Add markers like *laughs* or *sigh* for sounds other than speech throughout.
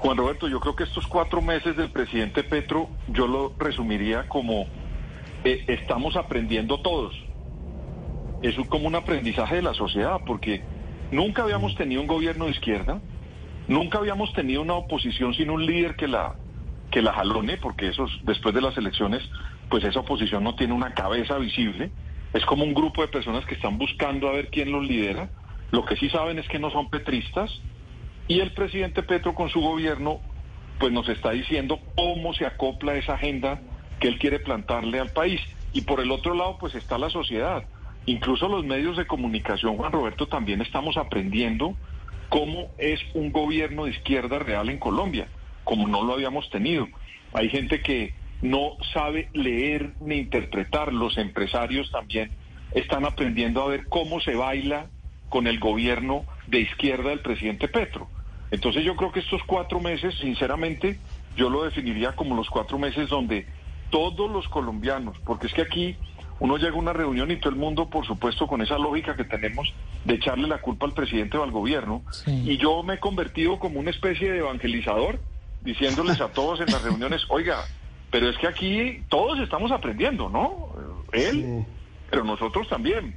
Juan Roberto, yo creo que estos cuatro meses del presidente Petro, yo lo resumiría como eh, estamos aprendiendo todos. Es como un aprendizaje de la sociedad, porque nunca habíamos tenido un gobierno de izquierda, nunca habíamos tenido una oposición sin un líder que la que la jalone, porque eso después de las elecciones, pues esa oposición no tiene una cabeza visible. Es como un grupo de personas que están buscando a ver quién los lidera. Lo que sí saben es que no son petristas, y el presidente Petro con su gobierno pues nos está diciendo cómo se acopla esa agenda que él quiere plantarle al país. Y por el otro lado pues está la sociedad. Incluso los medios de comunicación, Juan Roberto, también estamos aprendiendo cómo es un gobierno de izquierda real en Colombia, como no lo habíamos tenido. Hay gente que no sabe leer ni interpretar, los empresarios también están aprendiendo a ver cómo se baila con el gobierno de izquierda del presidente Petro. Entonces yo creo que estos cuatro meses, sinceramente, yo lo definiría como los cuatro meses donde todos los colombianos, porque es que aquí uno llega a una reunión y todo el mundo, por supuesto, con esa lógica que tenemos de echarle la culpa al presidente o al gobierno, y yo me he convertido como una especie de evangelizador, diciéndoles a todos en las reuniones, *laughs* oiga, pero es que aquí todos estamos aprendiendo, ¿no? Él, pero nosotros también.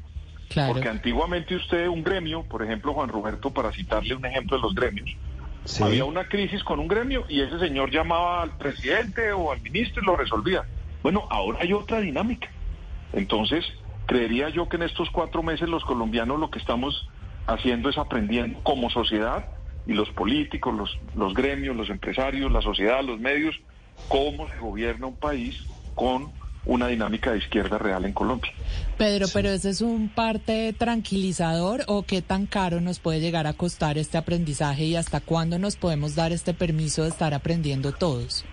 Porque antiguamente usted, un gremio, por ejemplo, Juan Roberto, para citarle un ejemplo de los gremios, había una crisis con un gremio y ese señor llamaba al presidente o al ministro y lo resolvía. Bueno, ahora hay otra dinámica. Entonces, creería yo que en estos cuatro meses los colombianos lo que estamos haciendo es aprendiendo como sociedad y los políticos, los, los gremios, los empresarios, la sociedad, los medios, cómo se gobierna un país con una dinámica de izquierda real en Colombia. Pedro, pero ese es un parte tranquilizador o qué tan caro nos puede llegar a costar este aprendizaje y hasta cuándo nos podemos dar este permiso de estar aprendiendo todos?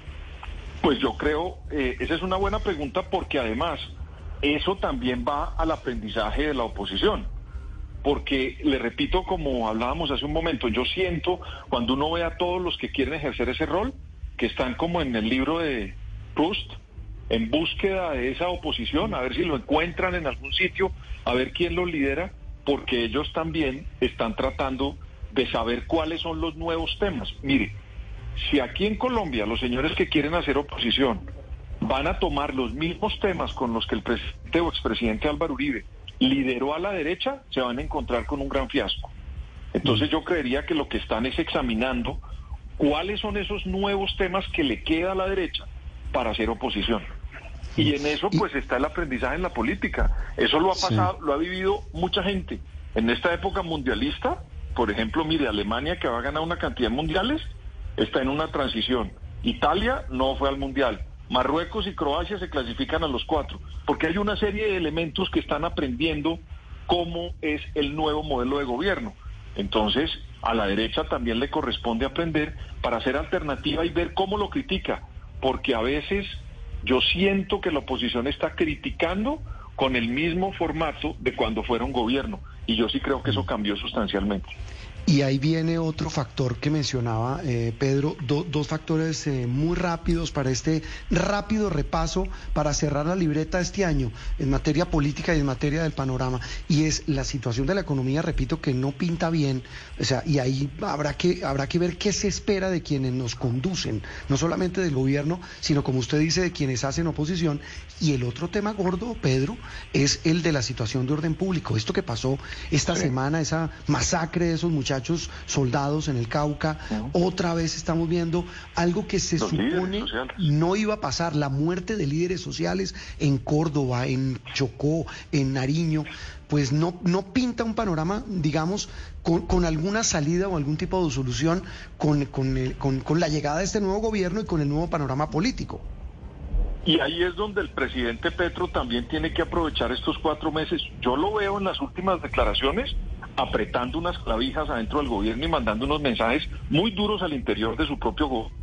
Pues yo creo, eh, esa es una buena pregunta porque además eso también va al aprendizaje de la oposición. Porque, le repito, como hablábamos hace un momento, yo siento cuando uno ve a todos los que quieren ejercer ese rol, que están como en el libro de Proust, en búsqueda de esa oposición, a ver si lo encuentran en algún sitio, a ver quién lo lidera, porque ellos también están tratando de saber cuáles son los nuevos temas. Mire, si aquí en Colombia los señores que quieren hacer oposición van a tomar los mismos temas con los que el presidente o expresidente Álvaro Uribe lideró a la derecha, se van a encontrar con un gran fiasco. Entonces yo creería que lo que están es examinando cuáles son esos nuevos temas que le queda a la derecha para hacer oposición. Y en eso pues está el aprendizaje en la política. Eso lo ha pasado, lo ha vivido mucha gente. En esta época mundialista, por ejemplo, mire, Alemania que va a ganar una cantidad de mundiales, está en una transición. Italia no fue al mundial. Marruecos y Croacia se clasifican a los cuatro, porque hay una serie de elementos que están aprendiendo cómo es el nuevo modelo de gobierno. Entonces, a la derecha también le corresponde aprender para hacer alternativa y ver cómo lo critica, porque a veces yo siento que la oposición está criticando con el mismo formato de cuando fuera un gobierno y yo sí creo que eso cambió sustancialmente. Y ahí viene otro factor que mencionaba eh, Pedro, dos factores eh, muy rápidos para este rápido repaso para cerrar la libreta este año en materia política y en materia del panorama. Y es la situación de la economía, repito, que no pinta bien. O sea, y ahí habrá que, habrá que ver qué se espera de quienes nos conducen, no solamente del gobierno, sino como usted dice, de quienes hacen oposición. Y el otro tema gordo, Pedro, es el de la situación de orden público. Esto que pasó esta semana, esa masacre de esos muchachos soldados en el Cauca. Otra vez estamos viendo algo que se supone no iba a pasar, la muerte de líderes sociales en Córdoba, en Chocó, en Nariño pues no, no pinta un panorama, digamos, con, alguna salida o algún tipo de solución con, con la llegada de este nuevo gobierno y con el nuevo panorama político. Y ahí es donde el presidente Petro también tiene que aprovechar estos cuatro meses. Yo lo veo en las últimas declaraciones apretando unas clavijas adentro del gobierno y mandando unos mensajes muy duros al interior de su propio gobierno.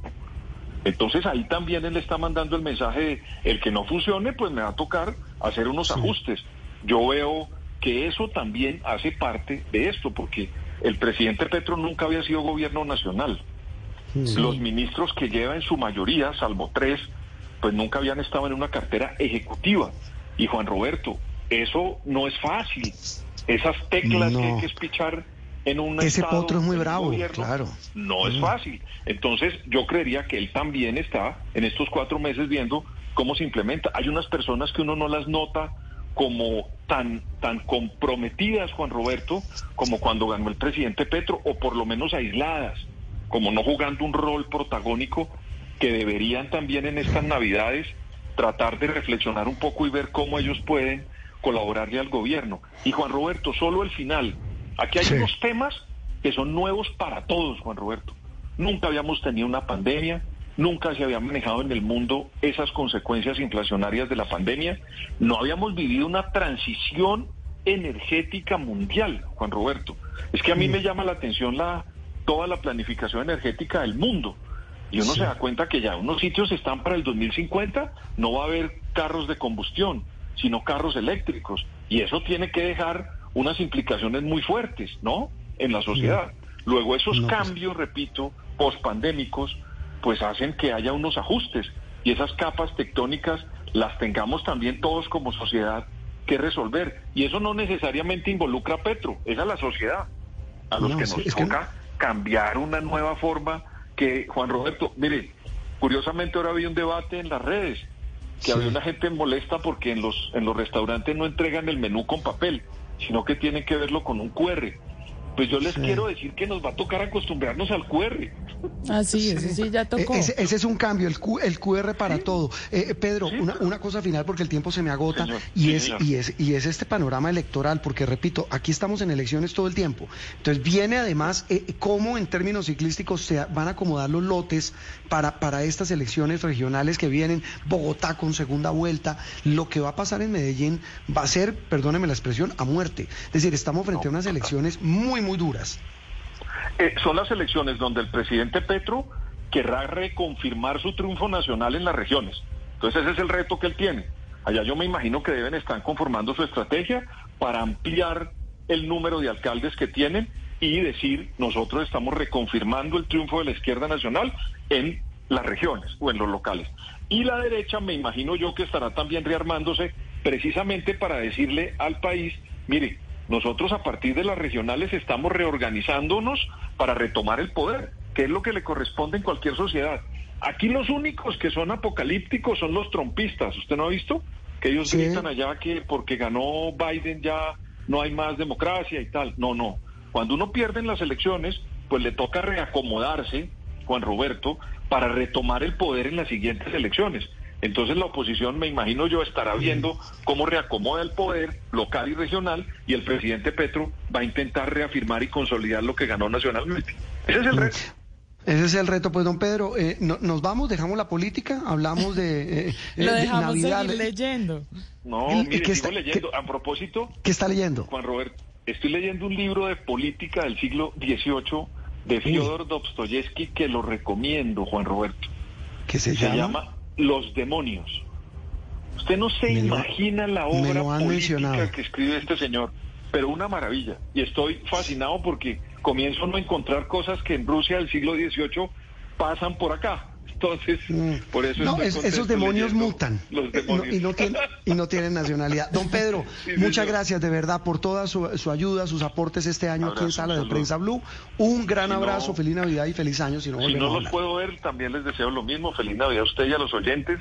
Entonces ahí también él está mandando el mensaje de el que no funcione, pues me va a tocar hacer unos ajustes. Yo veo que eso también hace parte de esto, porque el presidente Petro nunca había sido gobierno nacional. Los ministros que lleva en su mayoría, salvo tres, pues nunca habían estado en una cartera ejecutiva. Y Juan Roberto, eso no es fácil. Esas teclas que hay que espichar en un Ese estado, potro es muy bravo, gobierno, claro. No es Mm. fácil. Entonces, yo creería que él también está en estos cuatro meses viendo cómo se implementa. Hay unas personas que uno no las nota como tan, tan comprometidas, Juan Roberto, como cuando ganó el presidente Petro, o por lo menos aisladas, como no jugando un rol protagónico que deberían también en estas Navidades tratar de reflexionar un poco y ver cómo ellos pueden colaborarle al gobierno. Y Juan Roberto, solo el final. Aquí hay Sí. unos temas que son nuevos para todos, Juan Roberto. Nunca habíamos tenido una pandemia, nunca se había manejado en el mundo esas consecuencias inflacionarias de la pandemia, no habíamos vivido una transición energética mundial, Juan Roberto. Es que a mí me llama la atención la toda la planificación energética del mundo. Y uno Sí. se da cuenta que ya unos sitios están para el 2050, no va a haber carros de combustión, sino carros eléctricos. Y eso tiene que dejar unas implicaciones muy fuertes, ¿no? En la sociedad. Luego esos No, pues- cambios, repito, pospandémicos, pues hacen que haya unos ajustes. Y esas capas tectónicas las tengamos también todos como sociedad que resolver. Y eso no necesariamente involucra a Petro, es a la sociedad, a los No, que nos que- toca cambiar una nueva forma que, Juan Roberto, mire, curiosamente ahora había un debate en las redes, que Sí. había una gente molesta porque en los, en los restaurantes no entregan el menú con papel, sino que tienen que verlo con un QR. Pues yo les Sí. quiero decir que nos va a tocar acostumbrarnos al QR. Así, eso sí ya tocó. E- Ese, ese es un cambio, el, Q- el QR para todo. Eh, eh, Pedro, Sí, una, una cosa final porque el tiempo se me agota Señor, y, sí, es, señor. y, es, y es este panorama electoral, porque repito, aquí estamos en elecciones todo el tiempo. Entonces viene además eh, cómo en términos ciclísticos se van a acomodar los lotes para, para estas elecciones regionales que vienen, Bogotá con segunda vuelta. Lo que va a pasar en Medellín va a ser, perdóneme la expresión, a muerte. Es decir, estamos frente a unas elecciones muy, muy duras. Eh, son las elecciones donde el presidente Petro querrá reconfirmar su triunfo nacional en las regiones. Entonces ese es el reto que él tiene. Allá yo me imagino que deben estar conformando su estrategia para ampliar el número de alcaldes que tienen y decir nosotros estamos reconfirmando el triunfo de la izquierda nacional en las regiones o en los locales. Y la derecha me imagino yo que estará también rearmándose precisamente para decirle al país, mire, nosotros a partir de las regionales estamos reorganizándonos para retomar el poder, que es lo que le corresponde en cualquier sociedad. Aquí los únicos que son apocalípticos son los trompistas. ¿Usted no ha visto? Que ellos Sí. gritan allá que porque ganó Biden ya no hay más democracia y tal. No, no. Cuando uno pierde en las elecciones, pues le toca reacomodarse, Juan Roberto, para retomar el poder en las siguientes elecciones. Entonces la oposición, me imagino yo, estará viendo cómo reacomoda el poder local y regional y el presidente Petro va a intentar reafirmar y consolidar lo que ganó nacionalmente. Ese es el reto. Ese es el reto, pues don Pedro, eh, no- nos vamos, dejamos la política, hablamos de, eh, eh, *laughs* Lo de dejamos Navidad. seguir leyendo. No, ¿Y- y mire, qué sigo está- leyendo. A propósito, ¿Qué está leyendo? Juan Roberto, estoy leyendo un libro de política del siglo XVIII de Fyodor Dostoyevsky que lo recomiendo, Juan Roberto. ¿Qué se, Se llama? llama Los demonios. Usted no se Me lo- imagina la obra política mencionado. que escribe este señor, pero una maravilla. Y estoy fascinado porque comienzo a encontrar cosas que en Rusia del siglo XVIII pasan por acá. Entonces, Mm. por eso no, es- esos demonios mutan Los Eh, no- demonios. y, no tienen, y no tienen *laughs* nacionalidad. Don Pedro, Sí, muchas señor. gracias de verdad por toda su, su ayuda, sus aportes este año aquí en Sala de. Prensa Blue. Un gran Si no- abrazo, feliz Navidad y feliz año si no Si no los puedo ver, también les deseo lo mismo. Feliz Navidad a usted y a los oyentes.